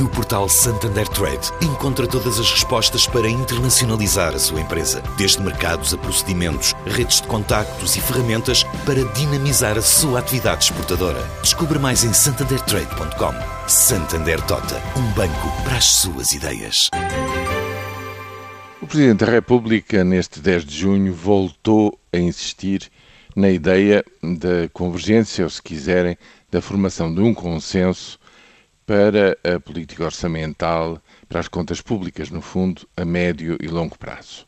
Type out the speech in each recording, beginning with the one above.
No portal Santander Trade, encontra todas as respostas para internacionalizar a sua empresa, desde mercados a procedimentos, redes de contactos e ferramentas para dinamizar a sua atividade exportadora. Descubra mais em santandertrade.com. Santander Tota, um banco para as suas ideias. O Presidente da República, neste 10 de junho, voltou a insistir na ideia da convergência, ou se quiserem, da formação de um consenso para a política orçamental, para as contas públicas, no fundo, a médio e longo prazo.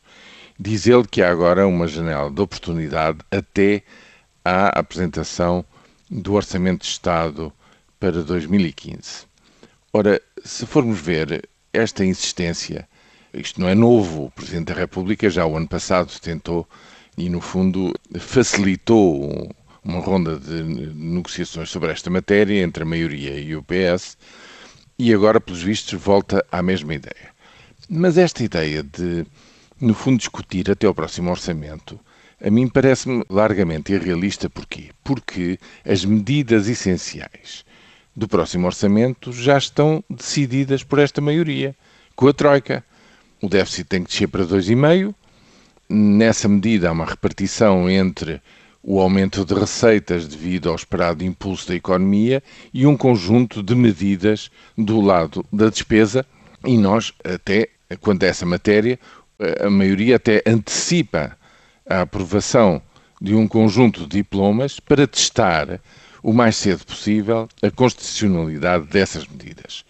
Diz ele que há agora uma janela de oportunidade até à apresentação do Orçamento de Estado para 2015. Ora, se formos ver esta insistência, isto não é novo, o Presidente da República já o ano passado tentou e, no fundo, facilitou uma ronda de negociações sobre esta matéria entre a maioria e o PS e agora, pelos vistos, volta à mesma ideia. Mas esta ideia de, no fundo, discutir até o próximo orçamento, a mim parece-me largamente irrealista. Porquê? Porque as medidas essenciais do próximo orçamento já estão decididas por esta maioria, com a Troika. O déficit tem que descer para 2,5%. Nessa medida, há uma repartição entre o aumento de receitas devido ao esperado impulso da economia e um conjunto de medidas do lado da despesa. E nós, até quanto a essa matéria, a maioria até antecipa a aprovação de um conjunto de diplomas para testar o mais cedo possível a constitucionalidade dessas medidas.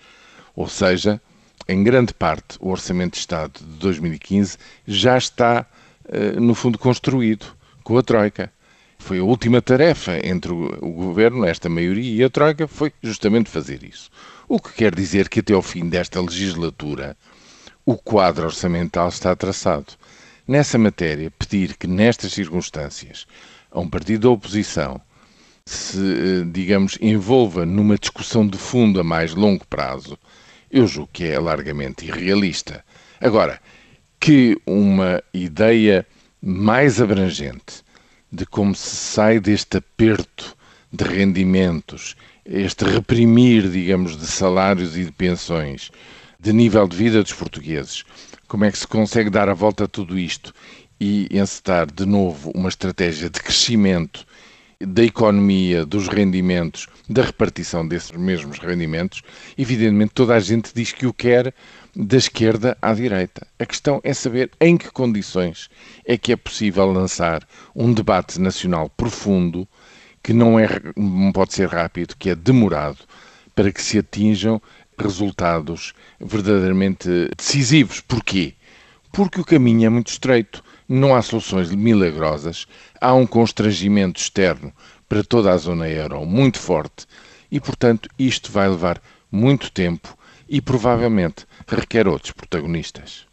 Ou seja, em grande parte, o Orçamento de Estado de 2015 já está, eh, no fundo, construído com a Troika. Foi a última tarefa entre o, governo, esta maioria e a Troika, foi justamente fazer isso. O que quer dizer que até ao fim desta legislatura o quadro orçamental está traçado. Nessa matéria, pedir que nestas circunstâncias a um partido da oposição se, eh, digamos, envolva numa discussão de fundo a mais longo prazo, eu julgo que é largamente irrealista. Agora, que uma ideia mais abrangente de como se sai deste aperto de rendimentos, este reprimir, digamos, de salários e de pensões, de nível de vida dos portugueses. Como é que se consegue dar a volta a tudo isto e encetar de novo uma estratégia de crescimento da economia, dos rendimentos, da repartição desses mesmos rendimentos? Evidentemente, toda a gente diz que o quer da esquerda à direita. A questão é saber em que condições é que é possível lançar um debate nacional profundo que não, é, não pode ser rápido, que é demorado, para que se atinjam resultados verdadeiramente decisivos. Porquê? Porque o caminho é muito estreito, não há soluções milagrosas, há um constrangimento externo para toda a zona euro muito forte. E, portanto, isto vai levar muito tempo e provavelmente requer outros protagonistas.